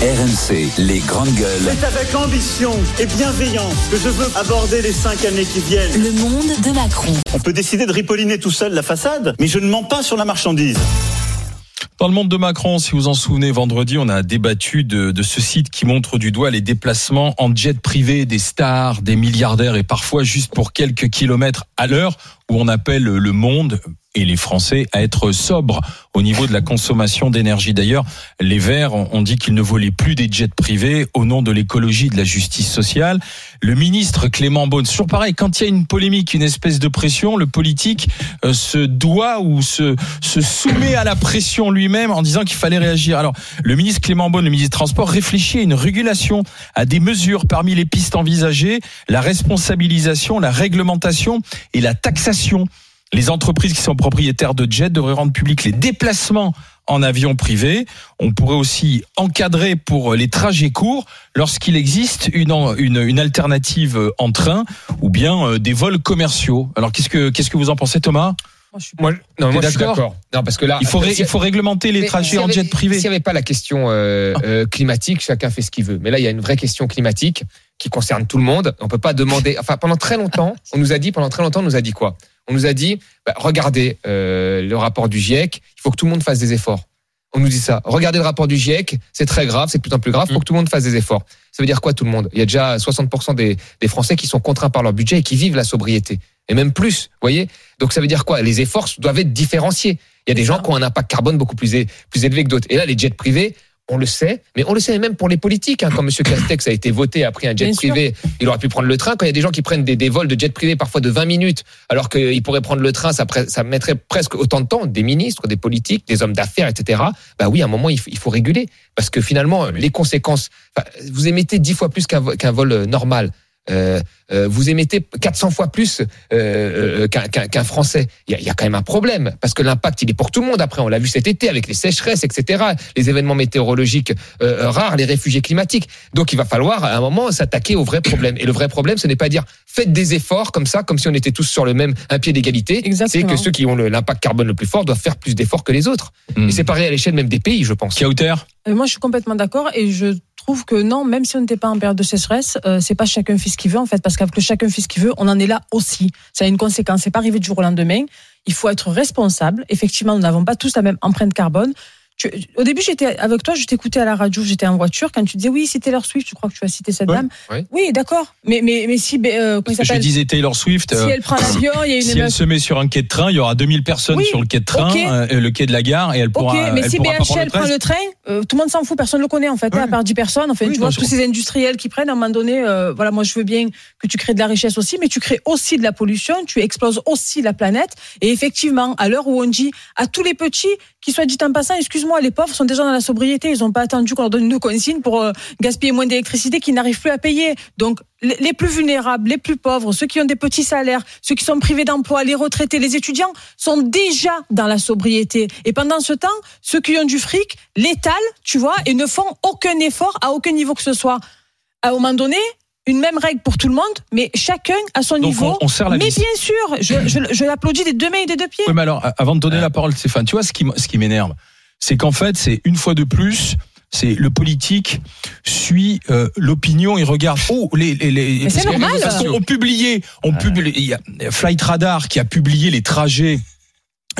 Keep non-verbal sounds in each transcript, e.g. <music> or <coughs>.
RMC, les grandes gueules. C'est avec ambition et bienveillance que je veux aborder les cinq années qui viennent. Le monde de Macron. On peut décider de ripolliner tout seul la façade, mais je ne mens pas sur la marchandise. Dans le monde de Macron, si vous en souvenez, vendredi, on a débattu de, de, ce site qui montre du doigt les déplacements en jet privé des stars, des milliardaires et parfois juste pour quelques kilomètres à l'heure où on appelle le monde et les Français à être sobres au niveau de la consommation d'énergie. D'ailleurs, les Verts ont dit qu'ils ne volaient plus des jets privés au nom de l'écologie, de la justice sociale. Le ministre Clément Beaune, sur pareil, quand il y a une polémique, une espèce de pression, le politique euh, se doit ou se, se soumet à la pression lui-même en disant qu'il fallait réagir. Alors, le ministre Clément Beaune, le ministre des Transports, réfléchit à une régulation, à des mesures parmi les pistes envisagées, la responsabilisation, la réglementation et la taxation les entreprises qui sont propriétaires de jets devraient rendre public les déplacements en avion privé. On pourrait aussi encadrer pour les trajets courts lorsqu'il existe une, une, une, alternative en train ou bien euh, des vols commerciaux. Alors qu'est-ce que qu'est-ce que vous en pensez Thomas? Moi, non, moi je suis d'accord. Non, parce que là, il faut, il faut réglementer les trajets en jet privé. S'il n'y avait pas la question euh, euh, climatique, chacun fait ce qu'il veut. Mais là, il y a une vraie question climatique qui concerne tout le monde. On peut pas demander. Enfin, pendant très longtemps, <laughs> on nous a dit, pendant très longtemps, on nous a dit quoi? On nous a dit, bah, regardez euh, le rapport du GIEC, il faut que tout le monde fasse des efforts. On nous dit ça. Regardez le rapport du GIEC, c'est très grave, c'est de plus en plus grave, il faut que tout le monde fasse des efforts. Ça veut dire quoi tout le monde? Il y a déjà 60% des, des, Français qui sont contraints par leur budget et qui vivent la sobriété. Et même plus, vous voyez Donc ça veut dire quoi? Les efforts doivent être différenciés. Il y a des gens qui ont un impact carbone beaucoup plus, plus élevé que d'autres. Et là, les jets privés, on le sait, mais on le sait même pour les politiques. Hein. Quand M. Castex a été voté, a pris un jet privé, il aurait pu prendre le train. Quand il y a des gens qui prennent des, vols de jet privé parfois de 20 minutes, alors qu'il pourrait prendre le train, ça, ça, mettrait presque autant de temps, des ministres, des politiques, des hommes d'affaires, etc. Bah oui, à un moment, il faut, réguler. Parce que finalement, les conséquences, vous émettez dix fois plus qu'un vol normal. Euh, euh, vous émettez 400 fois plus euh, qu'un Français. Il y, a, il y, a, quand même un problème parce que l'impact il est pour tout le monde. Après, on l'a vu cet été avec les sécheresses, etc., les événements météorologiques euh, rares, les réfugiés climatiques. Donc, il va falloir à un moment s'attaquer au vrai problème. Et le vrai problème, ce n'est pas dire faites des efforts comme ça, comme si on était tous sur le même un pied d'égalité. C'est que ceux qui ont l'impact carbone le plus fort doivent faire plus d'efforts que les autres. Hmm. Et c'est pareil à l'échelle même des pays, je pense. Kauter? Moi, je suis complètement d'accord et je trouve que non, même si on n'était pas en période de sécheresse, euh, c'est pas chacun fait ce qu'il veut en fait, parce que chacun fait ce qu'il veut, on en est là aussi. Ça a une conséquence. C'est pas arrivé du jour au lendemain. Il faut être responsable. Effectivement, nous n'avons pas tous la même empreinte carbone au début, j'étais avec toi, je t'écoutais à la radio, j'étais en voiture. Quand tu disais oui, c'est Taylor Swift, je crois que tu as cité cette dame. Oui, d'accord. Mais, mais, mais si. Euh, je disais Taylor Swift. Si elle prend l'avion, il y a une. Si elle se met sur un quai de train, il y aura 2000 personnes sur le quai de train, euh, le quai de la gare, et elle pourra. Ok, mais si BHL prend le train, euh, tout le monde s'en fout, personne ne le connaît en fait, hein, à part 10 personnes. Enfin, tu vois, tous ces industriels qui prennent à un moment donné, voilà, moi je veux bien que tu crées de la richesse aussi, mais tu crées aussi de la pollution, tu exploses aussi la planète. Et effectivement, à l'heure où on dit à tous les petits, qui soit dit en passant, excuse-moi, les pauvres sont déjà dans la sobriété. Ils n'ont pas attendu qu'on leur donne une consigne pour euh, gaspiller moins d'électricité qu'ils n'arrivent plus à payer. Donc, les plus vulnérables, les plus pauvres, ceux qui ont des petits salaires, ceux qui sont privés d'emploi, les retraités, les étudiants, sont déjà dans la sobriété. Et pendant ce temps, ceux qui ont du fric l'étalent, tu vois, et ne font aucun effort à aucun niveau que ce soit. À un moment donné, une même règle pour tout le monde, mais chacun à son niveau. On, on la mais bien sûr, je, je, je l'applaudis des deux mains et des deux pieds. Oui, mais alors, avant de donner la parole, Stéphane, tu vois ce qui, ce qui m'énerve, c'est qu'en fait, c'est une fois de plus, c'est le politique suit euh, l'opinion, il regarde oh les les, les c'est normal. On publié, on publie il y a Flight Radar qui a publié les trajets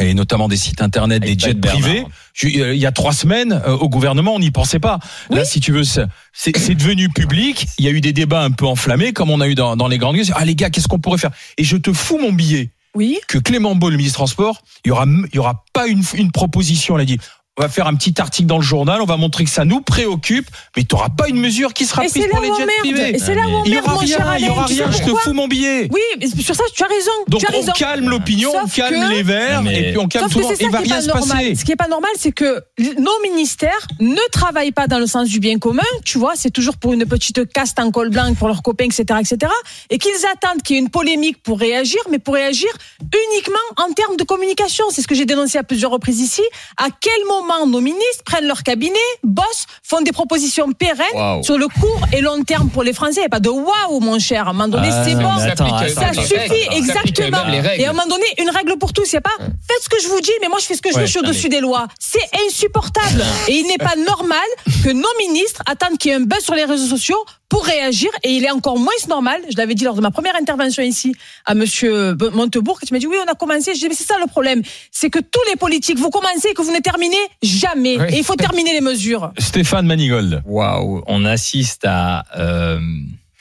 et notamment des sites internet, des jets privés. Euh, il y a trois semaines, euh, au gouvernement, on n'y pensait pas. Là, si tu veux, c'est devenu public. Il y a eu des débats un peu enflammés, comme on a eu dans, dans les grandes gueules. Ah les gars, qu'est-ce qu'on pourrait faire? Et je te fous mon billet. Oui. Que Clément Beau, le ministre des Transports, il y aura, il y aura pas une, une proposition. Il a dit, on va faire un petit article dans le journal, on va montrer que ça nous préoccupe, mais tu n'auras pas une mesure qui sera prise pour les jets privés. Et c'est là où on il y aura rien, il y aura rien, je te fous mon billet. Oui, sur ça tu as raison. Donc tu as on calme l'opinion, on calme les verts et puis on calme tout le monde. Il va rien se passer. Ce qui est pas normal, c'est que nos ministères ne travaillent pas dans le sens du bien commun, tu vois, c'est toujours pour une petite caste en col blanc pour leurs copains, etc., etc., et qu'ils attendent qu'il y ait une polémique pour réagir, mais pour réagir uniquement en termes de communication. C'est ce que j'ai dénoncé à plusieurs reprises ici. À quel moment comment nos ministres prennent leur cabinet, bossent, font des propositions pérennes sur le court et long terme pour les Français. Il n'y a pas de waouh, mon cher. À un moment donné, Ah, c'est bon. attends, ça attends, suffit, attends. exactement. Règles. Et à un moment donné, une règle pour tous. Il n'y a pas, faites ce que je vous dis, mais moi, je fais ce que je Ouais, veux, je suis au-dessus des lois. C'est insupportable. Et il n'est pas normal que nos ministres attendent qu'il y ait un buzz sur les réseaux sociaux pour réagir. Et il est encore moins normal, je l'avais dit lors de ma première intervention ici à monsieur Montebourg, qui m'a dit oui, on a commencé. Je dis mais c'est ça le problème. C'est que tous les politiques, vous commencez et que vous ne terminez jamais. Oui. Et il faut terminer les mesures. Stéphane Manigold. Waouh, on assiste à euh,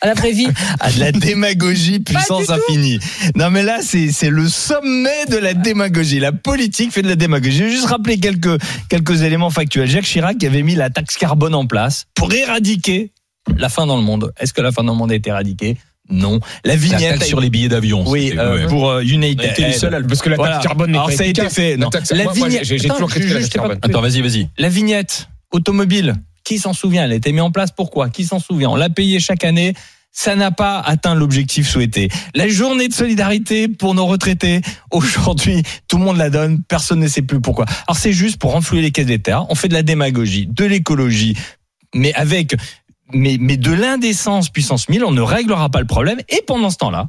À la vraie vie. <laughs> à de la démagogie puissance infinie. Non mais là c'est c'est le sommet de la démagogie. La politique fait de la démagogie. Je vais juste rappeler quelques quelques éléments factuels. Jacques Chirac avait mis la taxe carbone en place pour éradiquer la faim dans le monde. Est-ce que la faim dans le monde a été éradiquée? Non. La vignette sur les billets d'avion. oui, euh, ouais. pour euh, United. Les seuls le- Parce que la taxe Voilà. carbone n'est Alors, pas ça a été fait. Non. La vignette- j'ai toujours critiqué la taxe carbone. Attends, vas-y, vas-y. La vignette automobile, qui s'en souvient? Elle a été mise en place pourquoi? Qui s'en souvient? On l'a payée chaque année. Ça n'a pas atteint l'objectif souhaité. La journée de solidarité pour nos retraités, aujourd'hui, tout le monde la donne, personne ne sait plus pourquoi. Alors c'est juste pour renflouer les caisses d'État, on fait de la démagogie, de l'écologie, mais avec mais, de l'indécence puissance 1000, on ne réglera pas le problème. Et pendant ce temps-là,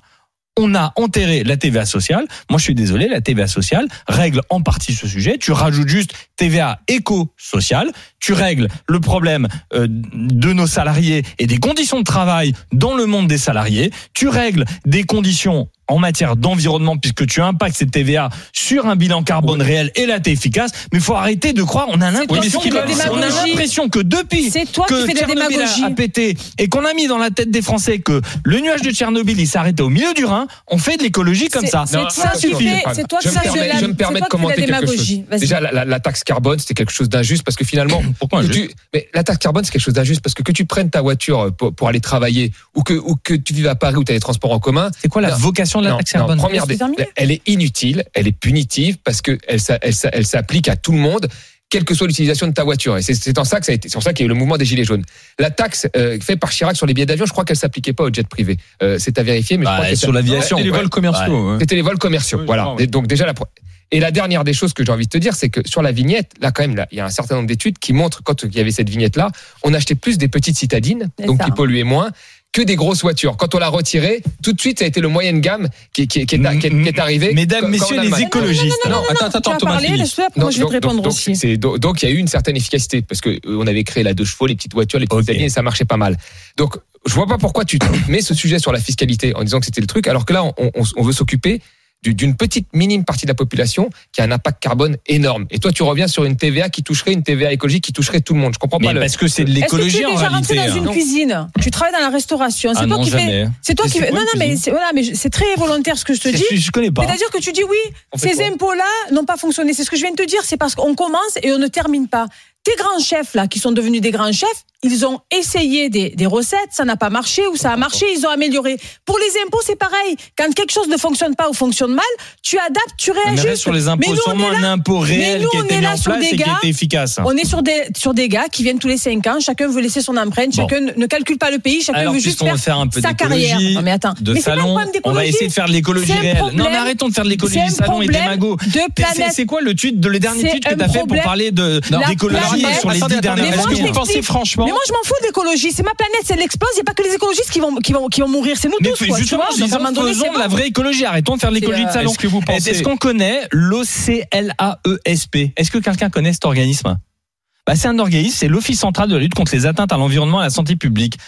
on a enterré la TVA sociale. Moi, je suis désolé, la TVA sociale règle en partie ce sujet. Tu rajoutes juste TVA éco-sociale. Tu règles le problème euh, de nos salariés et des conditions de travail dans le monde des salariés. Tu règles des conditions en matière d'environnement puisque tu impactes cette TVA sur un bilan carbone réel et là t'es efficace. Mais il faut arrêter de croire. On a l'impression qui que, on a l'impression que depuis C'est toi qui que fais de la Tchernobyl a- démagogie. a pété et qu'on a mis dans la tête des Français que le nuage de Tchernobyl il s'arrêtait au milieu du Rhin, on fait de l'écologie comme C'est- ça. c'est Non, toi qui suffit. fais, c'est toi je qui me permets, la, je me permets de qui commenter quelque chose. Déjà, la, la- la taxe carbone, c'était quelque chose d'injuste parce que finalement, <laughs> Pourquoi tu- mais la taxe carbone, c'est quelque chose d'injuste parce que que tu prennes ta voiture pour, pour aller travailler ou que, ou que tu vives à Paris où tu as les transports en commun, C'est quoi la Non. vocation de la non, taxe non, carbone première des- elle est inutile, elle est punitive parce que elle, s'a- elle, s'a- elle s'applique à tout le monde. Quelle que soit l'utilisation de ta voiture, et c'est- en ça que ça a été, c'est en ça qu'il y a eu le mouvement des gilets jaunes. La taxe euh, faite par Chirac sur les billets d'avion, je crois qu'elle s'appliquait pas aux jets privés. Euh, c'est à vérifier, mais je Bah, crois que sur l'aviation, Et les ouais. vols commerciaux. ouais. c'était les vols commerciaux. Oui, voilà. Et donc déjà la pro- et la dernière des choses que j'ai envie de te dire, c'est que sur la vignette, là quand même, là, il y a un certain nombre d'études qui montrent quand il y avait cette vignette là, on achetait plus des petites citadines, donc ça. qui polluaient moins que des grosses voitures. Quand on l'a retiré, tout de suite, ça a été le moyenne gamme qui, qui, qui, est, qui, est, qui est arrivé. Mesdames, messieurs les écologistes. Non, non, non, attends, non, attends, vas Thomas moi je vais te donc, répondre donc, aussi. c'est- donc, donc, il y a eu une certaine efficacité parce que euh, on avait créé la deux chevaux, les petites voitures, les petites Ok. citadines, et ça marchait pas mal. Donc, je vois pas pourquoi tu te <coughs> mets ce sujet sur la fiscalité en disant que c'était le truc, alors que là, on, on- on veut s'occuper d'une petite minime partie de la population qui a un impact carbone énorme. Et toi, tu reviens sur une TVA qui toucherait une TVA écologique qui toucherait tout le monde. Je comprends Mais pas le. parce que c'est de Est-ce que tu l'écologie es en déjà rentré réalité. dans une hein. cuisine? Tu travailles dans la restauration. C'est Ah toi non, qui fais. C'est toi qui Non, une non, mais c'est voilà, mais c'est très volontaire ce que je te dis. Je, je connais pas. C'est-à-dire que tu dis oui, ces impôts-là n'ont pas fonctionné. C'est ce que je viens de te dire. C'est parce qu'on commence et on ne termine pas. Tes grands chefs là, qui sont devenus des grands chefs, ils ont essayé des, des recettes, ça n'a pas marché ou ça a marché, ils ont amélioré. Pour les impôts, c'est pareil. Quand quelque chose ne fonctionne pas ou fonctionne mal, tu adaptes, tu Mais réajustes. sur les impôts, Mais nous, on est là- un impôt réel nous, qui est mis là en sur place et qui gars- efficace. On est sur des sur des gars qui viennent tous les cinq ans. Chacun veut laisser son empreinte. Bon. Chacun ne calcule pas le pays. Chacun Alors, veut juste faire un peu sa carrière. Non mais attends. de mais pas salon, on va essayer de faire de l'écologie réelle. Non, mais arrêtons de faire de l'écologie salon et de C'est- quoi le tweet, de, le dernier tweet que tu as fait pour parler d'écologie sur les dix Est-ce que vous pensez franchement Mais moi, je m'en fous de l'écologie. C'est ma planète, c'est elle explose. Il n'y a pas que les écologistes qui vont, qui vont, qui vont mourir. C'est nous Mais tous, quoi. Tu justement, vois, donné, faisons la vraie écologie. Arrêtons de faire de l'écologie de salon. Est-ce que vous pensez Est-ce qu'on connaît l'OCLAESP Est-ce que quelqu'un connaît cet organisme? Bah, C'est un organisme, c'est l'Office central de la lutte contre les atteintes à l'environnement et à la santé publique.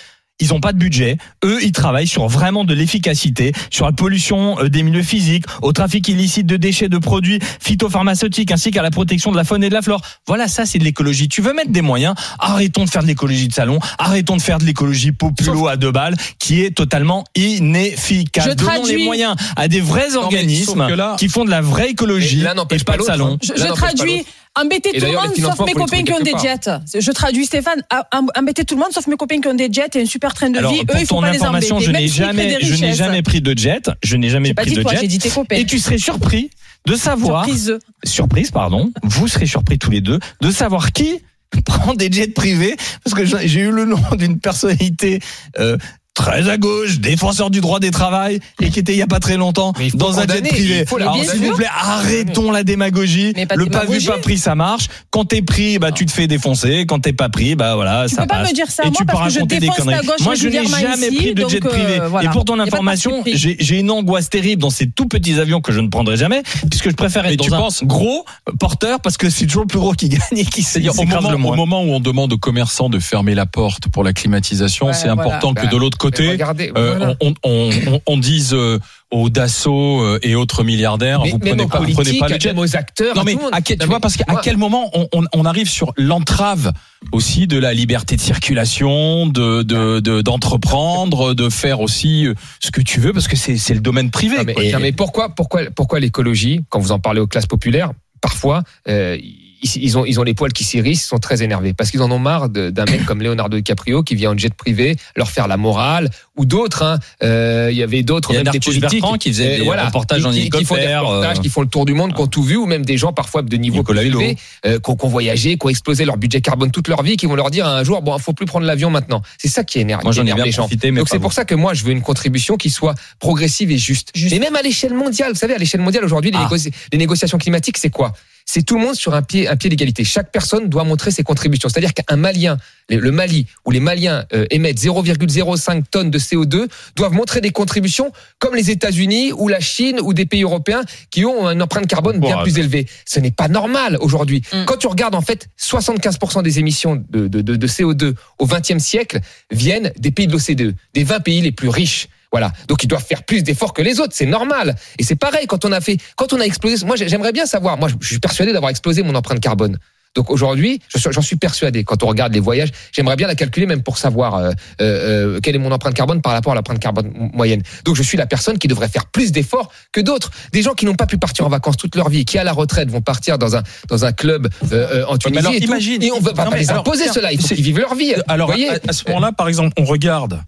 Ils n'ont pas de budget. Eux, ils travaillent sur vraiment de l'efficacité, sur la pollution euh, des milieux physiques, au trafic illicite de déchets, de produits phytopharmaceutiques, ainsi qu'à la protection de la faune et de la flore. Voilà, ça, c'est de l'écologie. Tu veux mettre des moyens? Arrêtons de faire de l'écologie de salon. Arrêtons de faire de l'écologie populo à deux balles, qui est totalement inefficace. Je Donnons traduis. les moyens à des vrais organismes là- qui font de la vraie écologie Et pas pas de salon. hein. Je, traduis. Embêter Et tout le monde sauf mes copains qui ont des jets. Je traduis Stéphane. Ah, em- Embêter tout le monde sauf mes copains qui ont des jets et un super train de Alors, vie. Eux, il faut pas les embêter. je n'ai jamais, des je n'ai richesses. jamais pris de jet. Je n'ai jamais pris de jet. Et tu serais surpris de savoir, Surprise. surprise, pardon, vous serez surpris tous les deux de savoir qui <laughs> prend des jets privés, parce que j'ai j'ai eu le nom d'une personnalité euh, très à gauche, défenseur du droit des travail et qui était il y a pas très longtemps dans un jet privé. s'il vous plaît, arrêtons la démagogie. Pas Le pas vu pas pris ça marche. Quand t'es pris, bah tu te fais défoncer. Quand t'es pas pris, bah voilà, Tu ça peux pas passe. me dire ça, et moi, tu peux parce que je raconter des conneries. gauche Moi je n'ai jamais ici, pris de jet euh, privé. voilà. Et pour ton pas information, j'ai une angoisse terrible dans ces tout petits avions que je ne prendrai jamais, puisque je préfère être dans un gros porteur parce que c'est toujours le plus gros qui gagne et qui s'écrase moment, le au moment où on demande aux commerçants de fermer la porte pour la climatisation, c'est important que de l'autre Mais côté, regardez, euh, voilà. on, on, on, on dise euh, aux Dassault euh, et autres milliardaires, Mais vous prenez pas, vous prenez pas le jet. même aux acteurs. Non mais à quel, tu vois parce qu'à quel moment on, arrive sur l'entrave aussi de la liberté de circulation, de de de- d'entreprendre, de, faire aussi ce que tu veux parce que c'est le domaine privé. Non, mais, quoi. non, mais pourquoi, pourquoi, pourquoi l'écologie, quand vous en parlez aux classes populaires, parfois, euh, ils, ont, ils ont les poils qui s'irrissent, ils sont très énervés parce qu'ils en ont marre d'un mec comme Leonardo DiCaprio qui vient en jet privé leur faire la morale ou d'autres. hein. Euh, Il y avait d'autres, Il y a même des politiques Bertrand qui faisait euh, des reportages qui- en qui- qui font des reportages, euh, qui font le tour du monde, qui ont tout vu, ou même des gens parfois de niveau élevé, euh, qui ont voyagé, qui ont explosé leur budget carbone toute leur vie, qui vont leur dire un jour, bon, il faut plus prendre l'avion maintenant. C'est ça qui énerve, Moi qui ai énerve bien les gens. profité, mais Donc c'est pour ça que moi je veux une contribution qui soit progressive et juste. Juste. Et même à l'échelle mondiale, vous savez, à l'échelle mondiale aujourd'hui, les, Ah. négoci- les négociations climatiques, c'est quoi? C'est tout le monde sur un pied, un pied d'égalité. Chaque personne doit montrer ses contributions. C'est-à-dire qu'un Malien, le- Mali, où les Maliens euh, émettent 0,05 tonnes de CO2, doivent montrer des contributions comme les États-Unis ou la Chine ou des pays européens qui ont une empreinte carbone bien plus élevée. Ce n'est pas normal aujourd'hui. Mm. Quand tu regardes en fait, 75% des émissions de, de, de, de CO2 au XXe siècle viennent des pays de l'OCDE, des 20 pays les plus riches. Voilà. Donc ils doivent faire plus d'efforts que les autres, c'est normal. Et c'est pareil quand on a fait, quand on a explosé. Moi, j'aimerais bien savoir. Moi, je suis persuadé d'avoir explosé mon empreinte carbone. Donc aujourd'hui, j'en suis persuadé. Quand on regarde les voyages, j'aimerais bien la calculer même pour savoir euh, euh, euh, quelle est mon empreinte carbone par rapport à l'empreinte carbone mo- moyenne. Donc je suis la personne qui devrait faire plus d'efforts que d'autres. Des gens qui n'ont pas pu partir en vacances toute leur vie, qui à la retraite vont partir dans un dans un club euh, euh, en mais Tunisie. alors, et, imagine- et on veut pas, Non, pas mais les imposer cela. Il faut qu'ils vivent leur vie. Alors voyez à, à ce moment-là, par exemple, on regarde,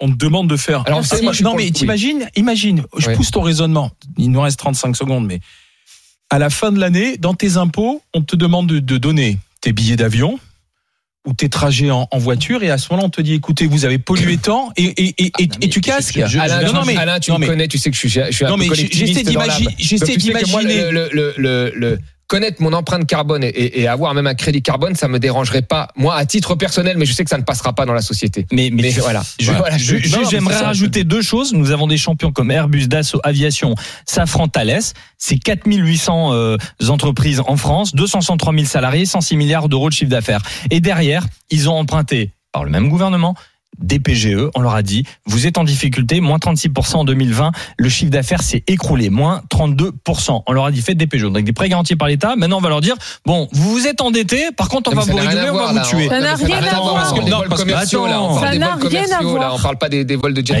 on te demande de faire. Alors, savez, moi, non mais t'imagines, imagine, je Oui. pousse ton raisonnement. Il nous reste 35 secondes, mais à la fin de l'année, dans tes impôts, on te demande de, de donner tes billets d'avion ou tes trajets en, en voiture et à ce moment-là on te dit écoutez vous avez pollué tant et, et, et, non, et tu casques je- je- Alain, non, non, tu- mais, Alain, tu non, me mais- connais, tu sais que je suis, je suis un Non, peu mais collectiviste j'essaie dans l'âme. d'imaginer- le, le- connaître mon empreinte carbone et, et- et avoir même un crédit carbone, ça me dérangerait pas, moi, à titre personnel, mais je sais que ça ne passera pas dans la société. Mais, mais, Mais voilà. Voilà, J'aimerais ça, rajouter deux choses. Nous avons des champions comme Airbus, Dassault, Aviation, Safran, Thales. C'est 4800 euh, entreprises en France, 263 000 salariés, 106 milliards d'euros de chiffre d'affaires. Et derrière, ils ont emprunté par le même gouvernement des PGE. On leur a dit, vous êtes en difficulté, moins 36% en 2020. Le chiffre d'affaires s'est écroulé, moins 32%. On leur a dit, faites des PGE. Donc des prêts garantis par l'État. Maintenant, on va leur dire, bon, vous vous êtes endettés, par contre, on Non, va vous réguler, on va voir, vous là. tuer. Ça n'a rien à voir. les Non, vols parce que- commerciaux, là, on parle ça des n'a vols rien à commerciaux, là, voir. on parle pas des, des vols de jet Eh bien,